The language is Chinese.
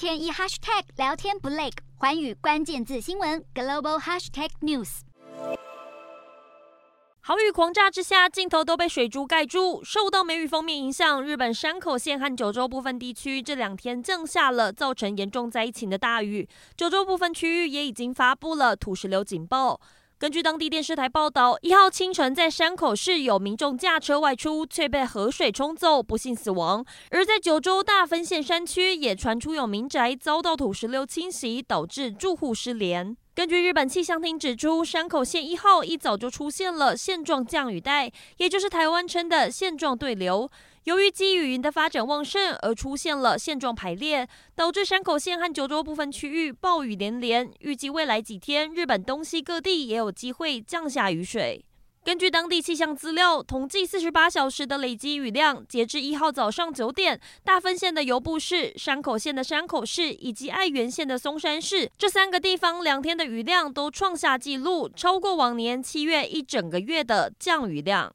天一 hashtag 聊天不累，寰宇关键字新闻 global hashtag news。豪雨狂炸之下，镜头都被水珠盖住。受到梅雨锋面影响，日本山口县和九州部分地区这两天降下了造成严重灾情的大雨。九州部分区域也已经发布了土石流警报。根据当地电视台报道，一号清晨在山口市有民众驾车外出，却被河水冲走，不幸死亡。而在九州大分县山区，也传出有民宅遭到土石流侵袭，导致住户失联。根据日本气象厅指出，山口县一号一早就出现了现状降雨带，也就是台湾称的现状对流。由于积雨云的发展旺盛，而出现了现状排列，导致山口县和九州部分区域暴雨连连。预计未来几天，日本东西各地也有机会降下雨水。根据当地气象资料统计，四十八小时的累积雨量，截至一号早上九点，大分县的由布市、山口县的山口市以及爱媛县的松山市这三个地方，两天的雨量都创下纪录，超过往年七月一整个月的降雨量。